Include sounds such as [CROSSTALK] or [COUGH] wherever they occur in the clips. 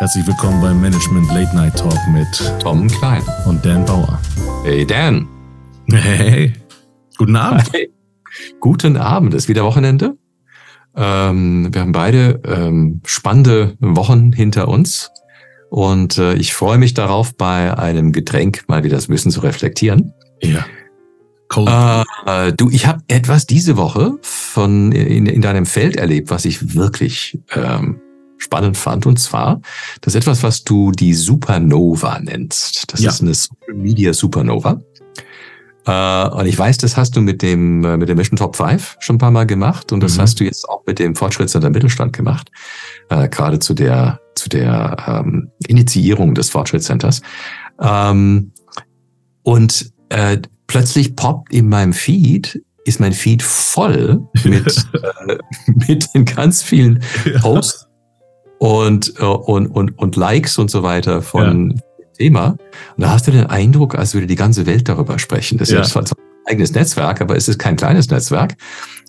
Herzlich willkommen beim Management Late Night Talk mit Tom Klein und Dan Bauer. Hey Dan. Hey, guten Abend. Hey. Guten Abend, ist wieder Wochenende. Ähm, wir haben beide ähm, spannende Wochen hinter uns und äh, ich freue mich darauf, bei einem Getränk mal wieder das Wissen zu reflektieren. Ja. Äh, du, ich habe etwas diese Woche von in, in deinem Feld erlebt, was ich wirklich ähm, spannend fand. Und zwar, das ist etwas, was du die Supernova nennst. Das ja. ist eine Social Media Supernova. Äh, und ich weiß, das hast du mit dem, äh, mit dem Mission Top 5 schon ein paar Mal gemacht. Und das mhm. hast du jetzt auch mit dem Fortschrittscenter Mittelstand gemacht. Äh, gerade zu der, zu der ähm, Initiierung des Fortschrittscenters. Ähm, und äh, plötzlich poppt in meinem Feed ist mein Feed voll [LAUGHS] mit, äh, mit den ganz vielen Posts und, äh, und, und, und Likes und so weiter von ja. Thema. Und da hast du den Eindruck, als würde die ganze Welt darüber sprechen. Das ja. ist zwar ein eigenes Netzwerk, aber es ist kein kleines Netzwerk.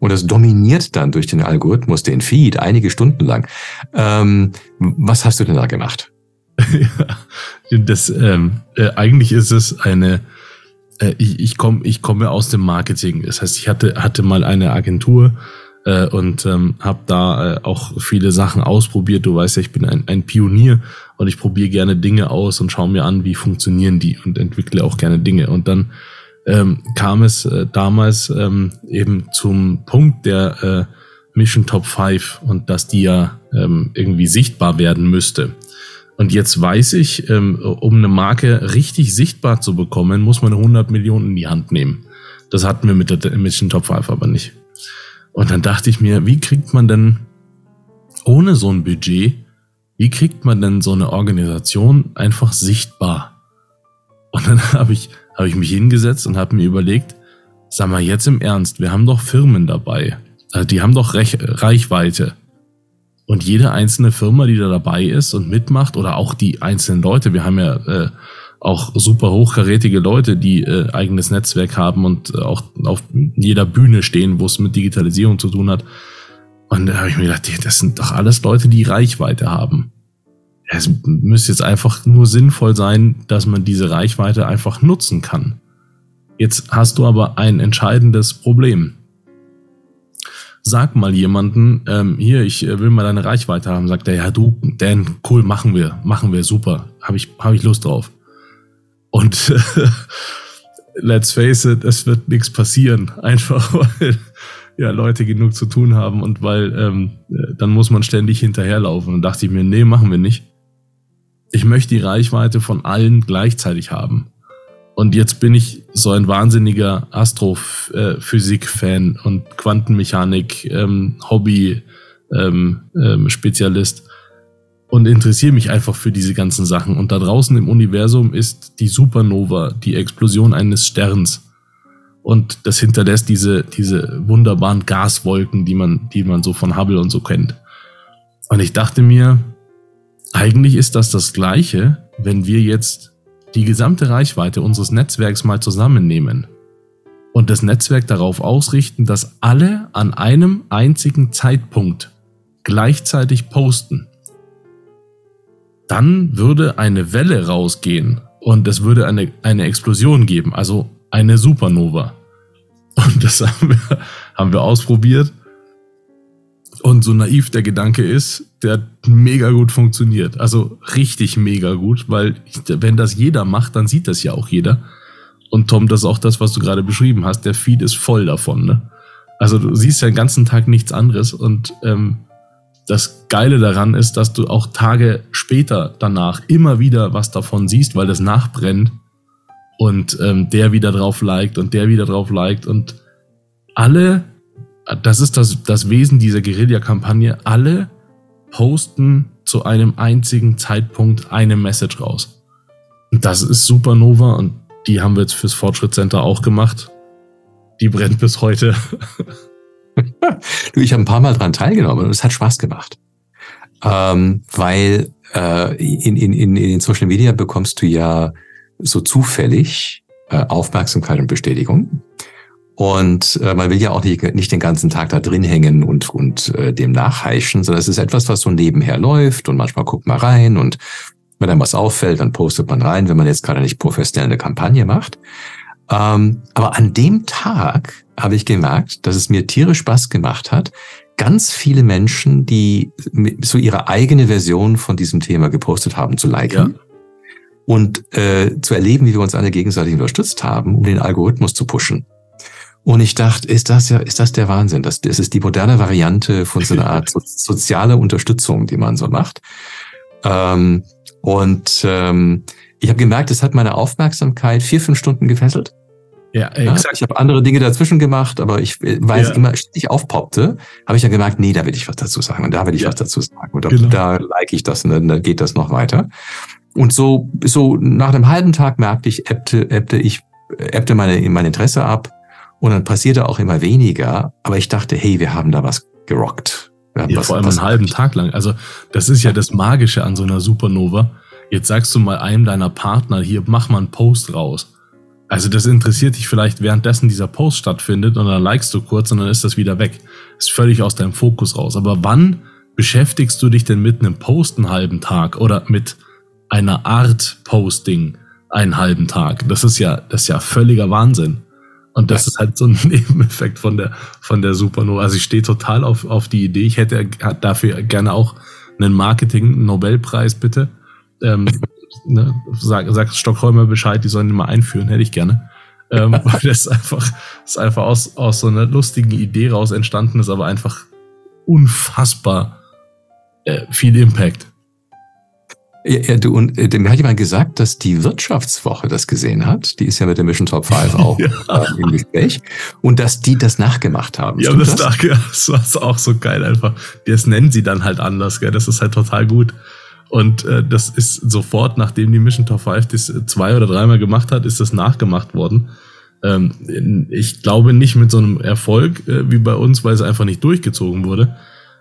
Und das dominiert dann durch den Algorithmus den Feed einige Stunden lang. Ähm, was hast du denn da gemacht? [LAUGHS] ja, das, ähm, äh, eigentlich ist es eine, äh, ich, ich komme ich komme aus dem Marketing. Das heißt, ich hatte, hatte mal eine Agentur, äh, und ähm, habe da äh, auch viele Sachen ausprobiert. Du weißt ja, ich bin ein, ein Pionier und ich probiere gerne Dinge aus und schaue mir an, wie funktionieren die und entwickle auch gerne Dinge. Und dann ähm, kam es äh, damals ähm, eben zum Punkt der äh, Mission Top 5 und dass die ja ähm, irgendwie sichtbar werden müsste. Und jetzt weiß ich, ähm, um eine Marke richtig sichtbar zu bekommen, muss man 100 Millionen in die Hand nehmen. Das hatten wir mit der Mission Top 5 aber nicht. Und dann dachte ich mir, wie kriegt man denn ohne so ein Budget, wie kriegt man denn so eine Organisation einfach sichtbar? Und dann [LAUGHS] habe ich, hab ich mich hingesetzt und habe mir überlegt, sag mal jetzt im Ernst, wir haben doch Firmen dabei, also die haben doch Rech Reichweite. Und jede einzelne Firma, die da dabei ist und mitmacht, oder auch die einzelnen Leute, wir haben ja äh, auch super hochkarätige Leute, die äh, eigenes Netzwerk haben und äh, auch auf jeder Bühne stehen, wo es mit Digitalisierung zu tun hat. Und da habe ich mir gedacht, das sind doch alles Leute, die Reichweite haben. Es müsste jetzt einfach nur sinnvoll sein, dass man diese Reichweite einfach nutzen kann. Jetzt hast du aber ein entscheidendes Problem. Sag mal jemanden, ähm, hier, ich äh, will mal deine Reichweite haben, sagt er, ja du, Dan, cool, machen wir, machen wir, super, habe ich, hab ich Lust drauf. Und [LAUGHS] let's face it, es wird nichts passieren. Einfach [LAUGHS] weil ja Leute genug zu tun haben und weil ähm, dann muss man ständig hinterherlaufen. Und dachte ich mir, nee, machen wir nicht. Ich möchte die Reichweite von allen gleichzeitig haben. Und jetzt bin ich so ein wahnsinniger Astrophysik-Fan und Quantenmechanik, und interessiere mich einfach für diese ganzen Sachen. Und da draußen im Universum ist die Supernova, die Explosion eines Sterns. Und das hinterlässt diese, diese wunderbaren Gaswolken, die man, die man so von Hubble und so kennt. Und ich dachte mir, eigentlich ist das das Gleiche, wenn wir jetzt die gesamte Reichweite unseres Netzwerks mal zusammennehmen und das Netzwerk darauf ausrichten, dass alle an einem einzigen Zeitpunkt gleichzeitig posten dann würde eine Welle rausgehen und es würde eine, eine Explosion geben, also eine Supernova. Und das [LAUGHS] haben wir, haben wir ausprobiert. Und so naiv der Gedanke ist, der hat mega gut funktioniert. Also richtig mega gut, weil wenn das jeder macht, dann sieht das ja auch jeder. Und Tom, das ist auch das, was du gerade beschrieben hast. Der Feed ist voll davon. Ne? Also du siehst ja den ganzen Tag nichts anderes und ähm, das Geile daran ist, dass du auch Tage später danach immer wieder was davon siehst, weil das nachbrennt und ähm, der wieder drauf liked und der wieder drauf liked und alle, das ist das, das Wesen dieser Guerilla-Kampagne, alle posten zu einem einzigen Zeitpunkt eine Message raus. Und das ist Supernova und die haben wir jetzt fürs Fortschrittscenter auch gemacht. Die brennt bis heute. [LAUGHS] [LAUGHS] du, ich habe ein paar Mal dran teilgenommen und es hat Spaß gemacht. Ähm, weil äh, in, in, in, in Social Media bekommst du ja so zufällig äh, Aufmerksamkeit und Bestätigung. Und äh, man will ja auch nicht, nicht den ganzen Tag da drin hängen und, und äh, dem nachheischen, sondern es ist etwas, was so nebenher läuft und manchmal guckt man rein und wenn einem was auffällt, dann postet man rein, wenn man jetzt gerade nicht professionell eine Kampagne macht. Ähm, aber an dem Tag habe ich gemerkt, dass es mir tierisch Spaß gemacht hat, ganz viele Menschen, die so ihre eigene Version von diesem Thema gepostet haben, zu liken. Ja. Und äh, zu erleben, wie wir uns alle gegenseitig unterstützt haben, um den Algorithmus zu pushen. Und ich dachte, ist das ja, ist das der Wahnsinn? Das, das ist die moderne Variante von so einer Art [LAUGHS] so, soziale Unterstützung, die man so macht. Ähm, und ähm, ich habe gemerkt, es hat meine Aufmerksamkeit vier, fünf Stunden gefesselt. Ja, exakt. Ja, ich habe andere Dinge dazwischen gemacht, aber ich, äh, weil ja. es immer ständig aufpoppte, habe ich ja gemerkt, nee, da will ich was dazu sagen und da will ich ja. was dazu sagen und da, genau. da like ich das und dann geht das noch weiter. Und so, so nach einem halben Tag merkte ich, ebbte, ebbte ich, ebbte meine, mein Interesse ab und dann passierte auch immer weniger. Aber ich dachte, hey, wir haben da was gerockt. Ja, was, vor allem einen halben Tag lang. Also das ist ja das Magische an so einer Supernova. Jetzt sagst du mal einem deiner Partner, hier, mach mal einen Post raus. Also das interessiert dich vielleicht währenddessen dieser Post stattfindet und dann likest du kurz und dann ist das wieder weg. Ist völlig aus deinem Fokus raus. Aber wann beschäftigst du dich denn mit einem Post einen halben Tag oder mit einer Art Posting einen halben Tag? Das ist ja, das ist ja völliger Wahnsinn. Und das ja. ist halt so ein [LAUGHS] Nebeneffekt von der, von der Supernova. Also ich stehe total auf, auf die Idee. Ich hätte dafür gerne auch einen Marketing-Nobelpreis, bitte. Ähm, ne, sag, sag Stockholmer Bescheid, die sollen den mal einführen, hätte ich gerne. Ähm, [LAUGHS] weil das einfach, das ist einfach aus, aus so einer lustigen Idee raus entstanden ist, aber einfach unfassbar äh, viel Impact. Ja, ja, du, und äh, mir hat jemand gesagt, dass die Wirtschaftswoche das gesehen hat. Die ist ja mit der Mission Top 5 [LAUGHS] auch ja. äh, im Gespräch. Und dass die das nachgemacht haben. Ja, das, das? [LAUGHS] das war auch so geil einfach. Das nennen sie dann halt anders, gell? Das ist halt total gut. Und äh, das ist sofort, nachdem die Mission Top 5 das zwei oder dreimal gemacht hat, ist das nachgemacht worden. Ähm, ich glaube nicht mit so einem Erfolg äh, wie bei uns, weil es einfach nicht durchgezogen wurde.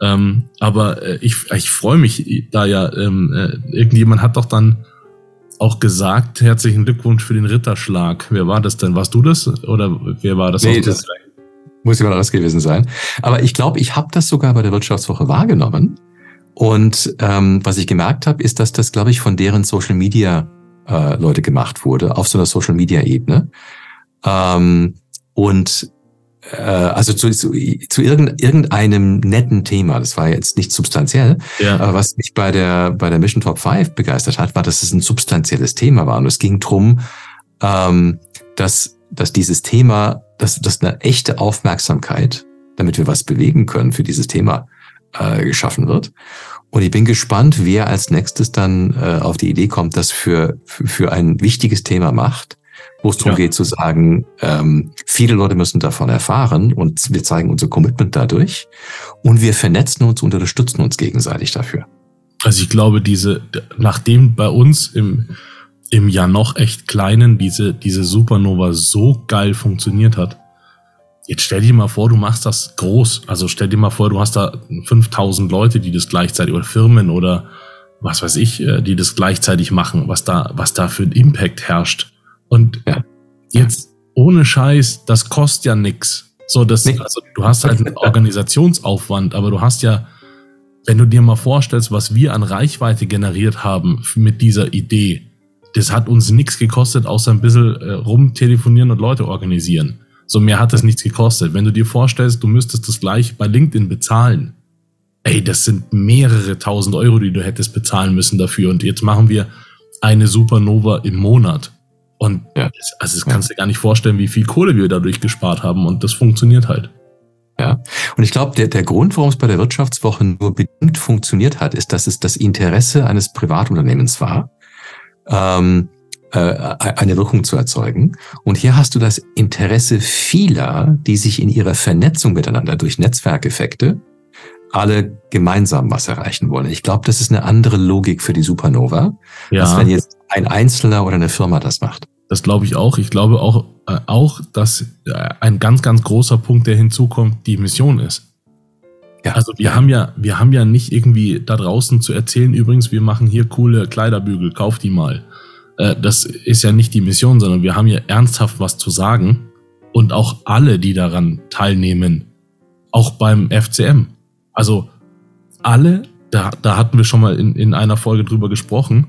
Ähm, aber äh, ich, ich freue mich da ja, ähm, äh, irgendjemand hat doch dann auch gesagt, herzlichen Glückwunsch für den Ritterschlag. Wer war das denn? Warst du das? Oder wer war das? Nee, das muss jemand anders gewesen sein. Aber ich glaube, ich habe das sogar bei der Wirtschaftswoche wahrgenommen. Und ähm, was ich gemerkt habe, ist, dass das, glaube ich, von deren Social Media äh, Leute gemacht wurde, auf so einer Social Media Ebene. Ähm, und äh, also zu, zu, zu irgendeinem netten Thema, das war jetzt nicht substanziell, ja. aber was mich bei der, bei der Mission Top 5 begeistert hat, war, dass es ein substanzielles Thema war. Und es ging drum, ähm, dass, dass dieses Thema, dass, dass eine echte Aufmerksamkeit, damit wir was bewegen können für dieses Thema, äh, geschaffen wird. Und ich bin gespannt, wer als nächstes dann äh, auf die Idee kommt, das für, für, für ein wichtiges Thema macht wo es darum ja. geht zu sagen, ähm, viele Leute müssen davon erfahren und wir zeigen unser Commitment dadurch und wir vernetzen uns und unterstützen uns gegenseitig dafür. Also ich glaube, diese, nachdem bei uns im, im ja noch echt kleinen diese, diese Supernova so geil funktioniert hat, jetzt stell dir mal vor, du machst das groß. Also stell dir mal vor, du hast da 5000 Leute, die das gleichzeitig oder Firmen oder was weiß ich, äh, die das gleichzeitig machen, was da, was da für ein Impact herrscht. Und ja. jetzt ohne Scheiß, das kostet ja nix. So, das, nee. also du hast halt einen Organisationsaufwand, aber du hast ja, wenn du dir mal vorstellst, was wir an Reichweite generiert haben mit dieser Idee, das hat uns nichts gekostet, außer ein bisschen äh, rumtelefonieren und Leute organisieren. So mehr hat das nichts gekostet. Wenn du dir vorstellst, du müsstest das gleich bei LinkedIn bezahlen. Ey, das sind mehrere tausend Euro, die du hättest bezahlen müssen dafür. Und jetzt machen wir eine Supernova im Monat. Und ja. also das kannst du dir gar nicht vorstellen, wie viel Kohle wir dadurch gespart haben. Und das funktioniert halt. Ja, und ich glaube, der, der Grund, warum es bei der Wirtschaftswoche nur bedingt funktioniert hat, ist, dass es das Interesse eines Privatunternehmens war, ähm, äh, eine Wirkung zu erzeugen. Und hier hast du das Interesse vieler, die sich in ihrer Vernetzung miteinander durch Netzwerkeffekte alle gemeinsam was erreichen wollen. Ich glaube, das ist eine andere Logik für die Supernova, ja. als wenn jetzt ein Einzelner oder eine Firma das macht. Das glaube ich auch. Ich glaube auch, äh, auch, dass äh, ein ganz, ganz großer Punkt, der hinzukommt, die Mission ist. Ja. Also wir haben ja, wir haben ja nicht irgendwie da draußen zu erzählen, übrigens, wir machen hier coole Kleiderbügel, kauf die mal. Äh, das ist ja nicht die Mission, sondern wir haben ja ernsthaft was zu sagen. Und auch alle, die daran teilnehmen, auch beim FCM. Also alle, da, da hatten wir schon mal in, in einer Folge drüber gesprochen,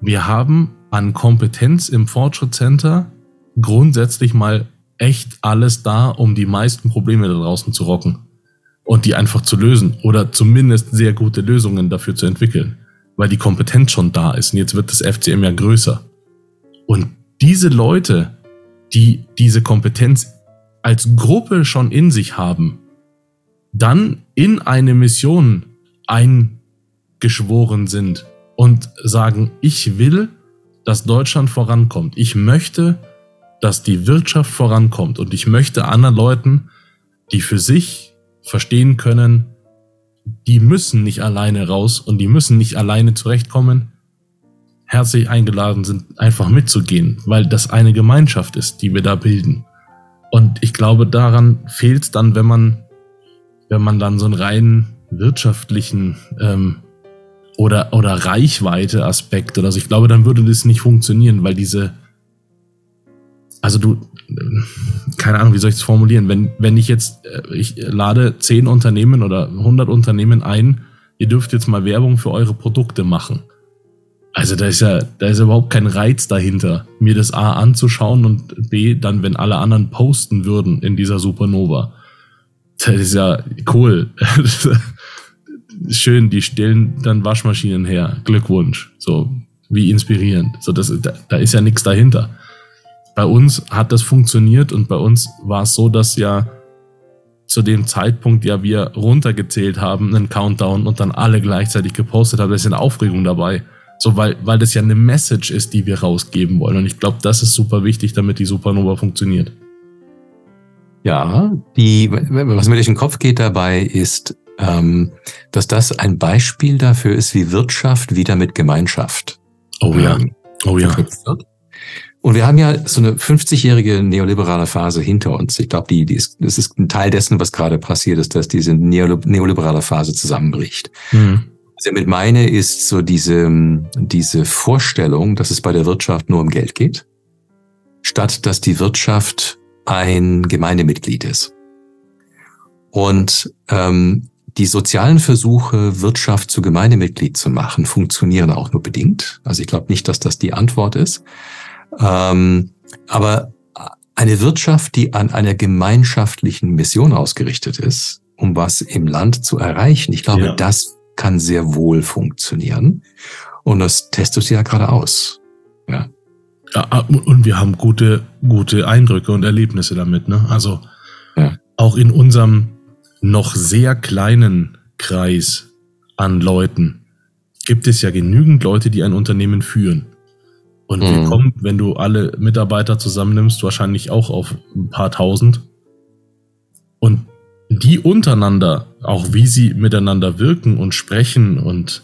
wir haben an Kompetenz im Fortschrittscenter grundsätzlich mal echt alles da, um die meisten Probleme da draußen zu rocken und die einfach zu lösen oder zumindest sehr gute Lösungen dafür zu entwickeln, weil die Kompetenz schon da ist und jetzt wird das FCM ja größer. Und diese Leute, die diese Kompetenz als Gruppe schon in sich haben, dann in eine Mission eingeschworen sind und sagen, ich will, dass Deutschland vorankommt. Ich möchte, dass die Wirtschaft vorankommt und ich möchte anderen Leuten, die für sich verstehen können, die müssen nicht alleine raus und die müssen nicht alleine zurechtkommen, herzlich eingeladen sind, einfach mitzugehen, weil das eine Gemeinschaft ist, die wir da bilden. Und ich glaube, daran fehlt es dann, wenn man, wenn man dann so einen rein wirtschaftlichen ähm, oder, oder Reichweite-Aspekt oder so, ich glaube, dann würde das nicht funktionieren, weil diese, also du, keine Ahnung, wie soll ich es formulieren, wenn, wenn ich jetzt, äh, ich lade zehn Unternehmen oder 100 Unternehmen ein, ihr dürft jetzt mal Werbung für eure Produkte machen. Also da ist ja, da ist ja überhaupt kein Reiz dahinter, mir das A anzuschauen und B dann, wenn alle anderen posten würden in dieser Supernova. Das ist ja cool. [LAUGHS] Schön, die stellen dann Waschmaschinen her. Glückwunsch. So, wie inspirierend. So, das, da, da ist ja nichts dahinter. Bei uns hat das funktioniert und bei uns war es so, dass ja zu dem Zeitpunkt ja wir runtergezählt haben, einen Countdown und dann alle gleichzeitig gepostet haben. Da ist eine Aufregung dabei. So, weil, weil das ja eine Message ist, die wir rausgeben wollen. Und ich glaube, das ist super wichtig, damit die Supernova funktioniert. Ja, die, was mir durch den Kopf geht dabei ist, ähm, dass das ein Beispiel dafür ist, wie Wirtschaft wieder mit Gemeinschaft. Oh ja. Ähm, oh ja. Und wir haben ja so eine 50-jährige neoliberale Phase hinter uns. Ich glaube, die, die ist, das ist ein Teil dessen, was gerade passiert ist, dass diese neoliberale Phase zusammenbricht. Mhm. Was ich damit meine, ist so diese, diese Vorstellung, dass es bei der Wirtschaft nur um Geld geht, statt dass die Wirtschaft ein Gemeindemitglied ist. Und ähm, die sozialen Versuche, Wirtschaft zu Gemeindemitglied zu machen, funktionieren auch nur bedingt. Also ich glaube nicht, dass das die Antwort ist. Ähm, aber eine Wirtschaft, die an einer gemeinschaftlichen Mission ausgerichtet ist, um was im Land zu erreichen, ich glaube, ja. das kann sehr wohl funktionieren. Und das testest du ja gerade aus. Ja. ja. Ah, und wir haben gute, gute Eindrücke und Erlebnisse damit. Ne? Also ja. auch in unserem noch sehr kleinen Kreis an Leuten gibt es ja genügend Leute, die ein Unternehmen führen. Und mhm. wir kommen, wenn du alle Mitarbeiter zusammennimmst, wahrscheinlich auch auf ein paar tausend. Und die untereinander, auch wie sie miteinander wirken und sprechen und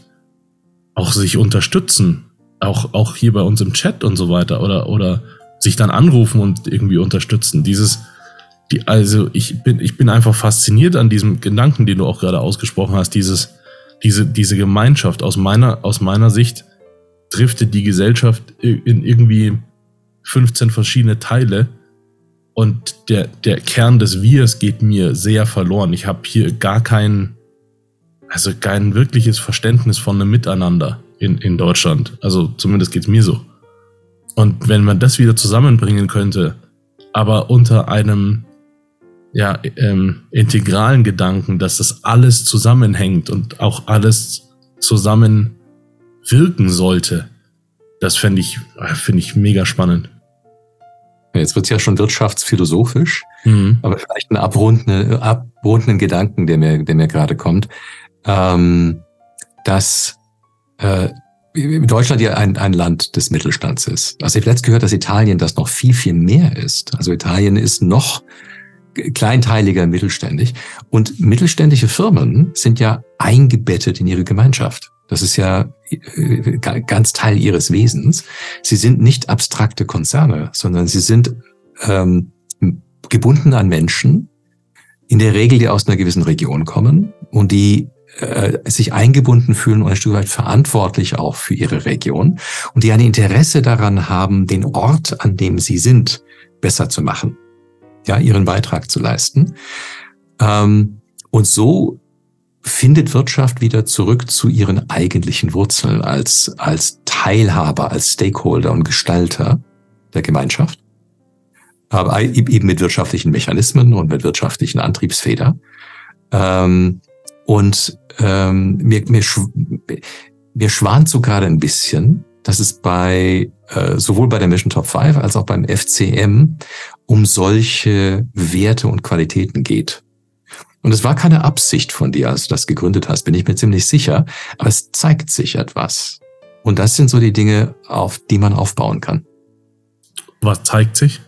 auch sich unterstützen, auch, auch hier bei uns im Chat und so weiter, oder, oder sich dann anrufen und irgendwie unterstützen. Dieses, die, also ich bin, ich bin einfach fasziniert an diesem Gedanken, den du auch gerade ausgesprochen hast, dieses, diese, diese Gemeinschaft aus meiner, aus meiner Sicht driftet die Gesellschaft in irgendwie 15 verschiedene Teile und der, der Kern des Wirs geht mir sehr verloren. Ich habe hier gar kein, also kein wirkliches Verständnis von einem Miteinander in, in Deutschland. Also zumindest geht es mir so. Und wenn man das wieder zusammenbringen könnte, aber unter einem ja, ähm, integralen Gedanken, dass das alles zusammenhängt und auch alles zusammen wirken sollte, das fände ich, finde ich mega spannend. Jetzt wird es ja schon wirtschaftsphilosophisch, mhm. aber vielleicht einen abrundenden, abrundenden Gedanken, der mir, der mir gerade kommt, ähm, dass äh, Deutschland ja ein, ein Land des Mittelstands ist. Also ich habe letztens gehört, dass Italien das noch viel, viel mehr ist. Also Italien ist noch kleinteiliger mittelständig. Und mittelständische Firmen sind ja eingebettet in ihre Gemeinschaft. Das ist ja äh, ganz Teil ihres Wesens. Sie sind nicht abstrakte Konzerne, sondern sie sind ähm, gebunden an Menschen, in der Regel, die aus einer gewissen Region kommen und die äh, sich eingebunden fühlen und ein Stück weit verantwortlich auch für ihre Region und die ein Interesse daran haben, den Ort, an dem sie sind, besser zu machen. Ja, ihren Beitrag zu leisten. Ähm, und so findet Wirtschaft wieder zurück zu ihren eigentlichen Wurzeln als, als Teilhaber, als Stakeholder und Gestalter der Gemeinschaft. Aber eben mit wirtschaftlichen Mechanismen und mit wirtschaftlichen Antriebsfedern. Ähm, und ähm, mir, mir, mir schwant so gerade ein bisschen, dass es bei äh, sowohl bei der Mission Top 5 als auch beim FCM um solche Werte und Qualitäten geht. Und es war keine Absicht von dir, als du das gegründet hast, bin ich mir ziemlich sicher. Aber es zeigt sich etwas. Und das sind so die Dinge, auf die man aufbauen kann. Was zeigt sich?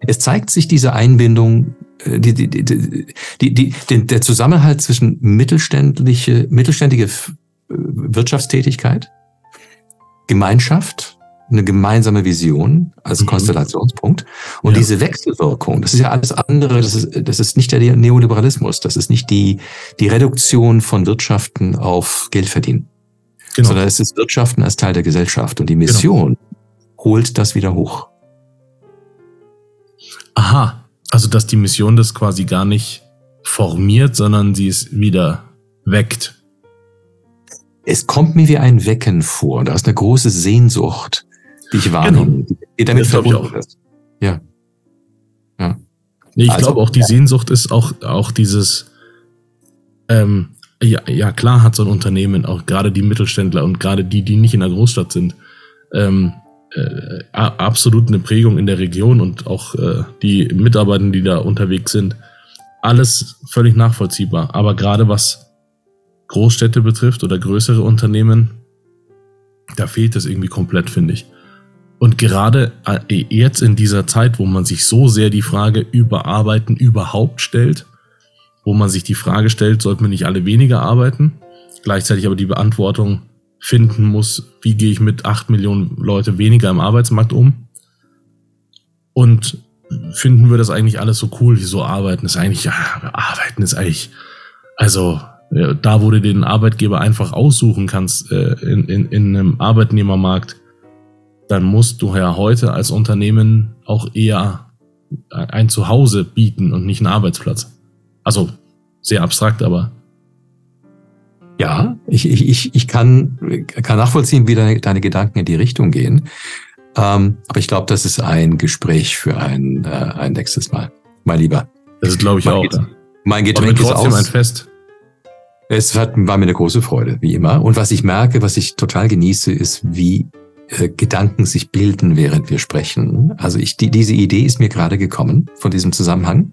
Es zeigt sich diese Einbindung, äh, die, die, die, die, die, der Zusammenhalt zwischen mittelständliche, mittelständige Wirtschaftstätigkeit, Gemeinschaft eine gemeinsame Vision als mhm. Konstellationspunkt. Und ja. diese Wechselwirkung, das ist ja alles andere, das ist, das ist nicht der Neoliberalismus, das ist nicht die, die Reduktion von Wirtschaften auf Geldverdienen, genau. sondern es ist Wirtschaften als Teil der Gesellschaft. Und die genau. Mission genau. holt das wieder hoch. Aha, also dass die Mission das quasi gar nicht formiert, sondern sie es wieder weckt. Es kommt mir wie ein Wecken vor. Da ist eine große Sehnsucht die ich wahrnehme, genau. die damit verbunden ist. Ja. ja. Nee, ich also, glaube auch, die ja. Sehnsucht ist auch, auch dieses, ähm, ja, ja, klar hat so ein Unternehmen, auch gerade die Mittelständler und gerade die, die nicht in der Großstadt sind, ähm, äh, absolut eine Prägung in der Region und auch äh, die Mitarbeiter, die da unterwegs sind. Alles völlig nachvollziehbar. Aber gerade was Großstädte betrifft oder größere Unternehmen, da fehlt es irgendwie komplett, finde ich. Und gerade äh, jetzt in dieser Zeit, wo man sich so sehr die Frage über Arbeiten überhaupt stellt, wo man sich die Frage stellt, sollten wir nicht alle weniger arbeiten, gleichzeitig aber die Beantwortung finden muss, wie gehe ich mit acht Millionen Leute weniger im Arbeitsmarkt um? Und finden wir das eigentlich alles so cool, wie so arbeiten ist eigentlich, ja, arbeiten ist eigentlich, also da, wo du den Arbeitgeber einfach aussuchen kannst, äh, in, in, in einem Arbeitnehmermarkt, dann musst du ja heute als Unternehmen auch eher ein Zuhause bieten und nicht einen Arbeitsplatz. Also sehr abstrakt, aber. Ja, ich, ich, ich, kann, kann nachvollziehen, wie deine, deine Gedanken in die Richtung gehen. Ähm, aber ich glaube, das ist ein Gespräch für ein, äh, ein nächstes Mal. Mein Lieber. Das ist, glaube ich, mein auch. Get mein Getränk ist aus. ein Fest. Es hat, war mir eine große Freude, wie immer. Und was ich merke, was ich total genieße, ist, wie äh, Gedanken sich bilden, während wir sprechen. Also ich, die, diese Idee ist mir gerade gekommen von diesem Zusammenhang.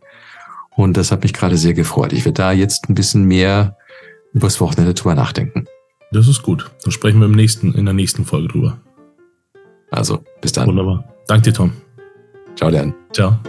Und das hat mich gerade sehr gefreut. Ich werde da jetzt ein bisschen mehr übers Wochenende drüber nachdenken. Das ist gut. Dann sprechen wir im nächsten, in der nächsten Folge drüber. Also, bis dann. Wunderbar. Danke dir, Tom. Ciao, Dan. Ciao.